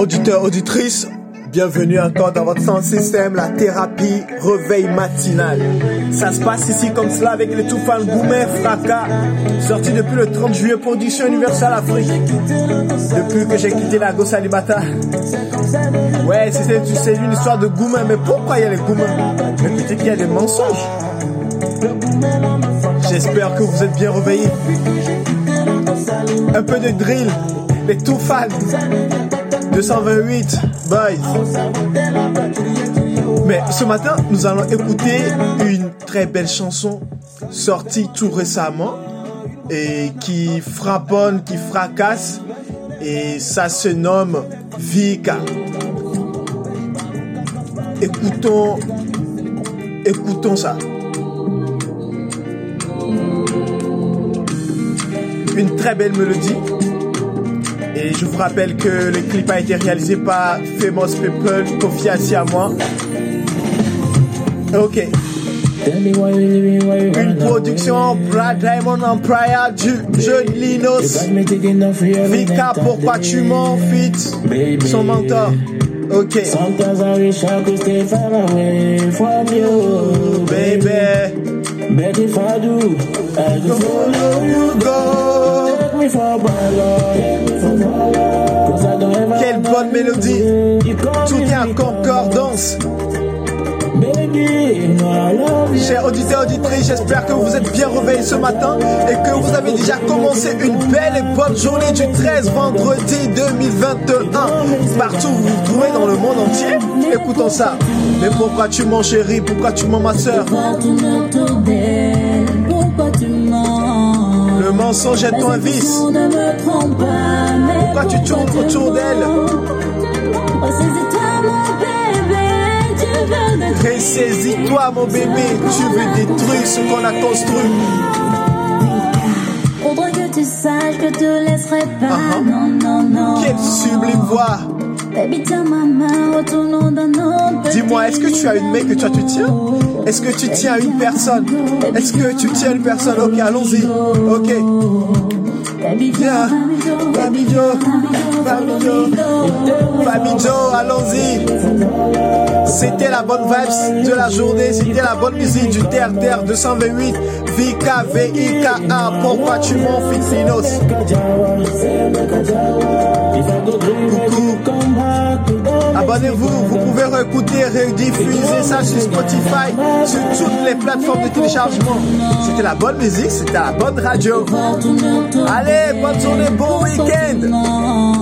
Auditeurs, auditrices, bienvenue encore dans votre son système, la thérapie réveil matinal. Ça se passe ici comme cela avec le Toufan Goumet Fracas, sorti depuis le 30 juillet, production Universal Afrique. Depuis que j'ai quitté la Gosse Alibata. Ouais, c'est une histoire de Goumet, mais pourquoi il y a les Mais peut-être qu'il y a des mensonges. J'espère que vous êtes bien réveillés. Un peu de drill, les Toufan. 228 boys. Mais ce matin, nous allons écouter une très belle chanson sortie tout récemment et qui frapponne, qui fracasse et ça se nomme Vika. Écoutons, écoutons ça. Une très belle mélodie. Et je vous rappelle que le clip a été réalisé par Famous People, Kofi moi. Ok. Une production Brad Diamond Empire du jeune Linos. Vika, pourquoi tu m'en fit son mentor. Ok. Sometimes I wish I could stay far away from you, baby. But if I do, I could follow you go. Quelle bonne mélodie. Tout est en concordance. Chers auditeurs, auditrices, j'espère que vous êtes bien réveillés ce matin et que vous avez déjà commencé une belle et bonne journée du 13 vendredi 2021. Partout où vous vous trouvez dans le monde entier, écoutons ça. Mais pourquoi tu mens chérie? Pourquoi tu mens ma soeur Pourquoi tu mens? Le mensonge est ton vice. Pourquoi tu tournes autour d'elle Ressaisis-toi mon bébé, tu veux me Ressaisis-toi mon bébé, tu veux détruire ce qu'on a construit. Faudrait que tu saches que te laisserai pas Uh-huh. Non, non, non Quelle sublime voix Dis-moi, est-ce que tu as une main que toi tu tiens? Est-ce que tu tiens à une personne? Est-ce que tu tiens à une personne? Ok, allons-y. Ok. Baby Joe, Baby Joe, allons-y. C'était la bonne vibes de la journée, c'était la bonne musique du Terre Terre 228, Vika, V-I-K-A, pourquoi tu m'en Filipinos Abonnez-vous, vous pouvez réécouter, rediffuser ça sur Spotify, sur toutes les plateformes de téléchargement. C'était la bonne musique, c'était la bonne radio. Allez, bonne journée, bon week-end.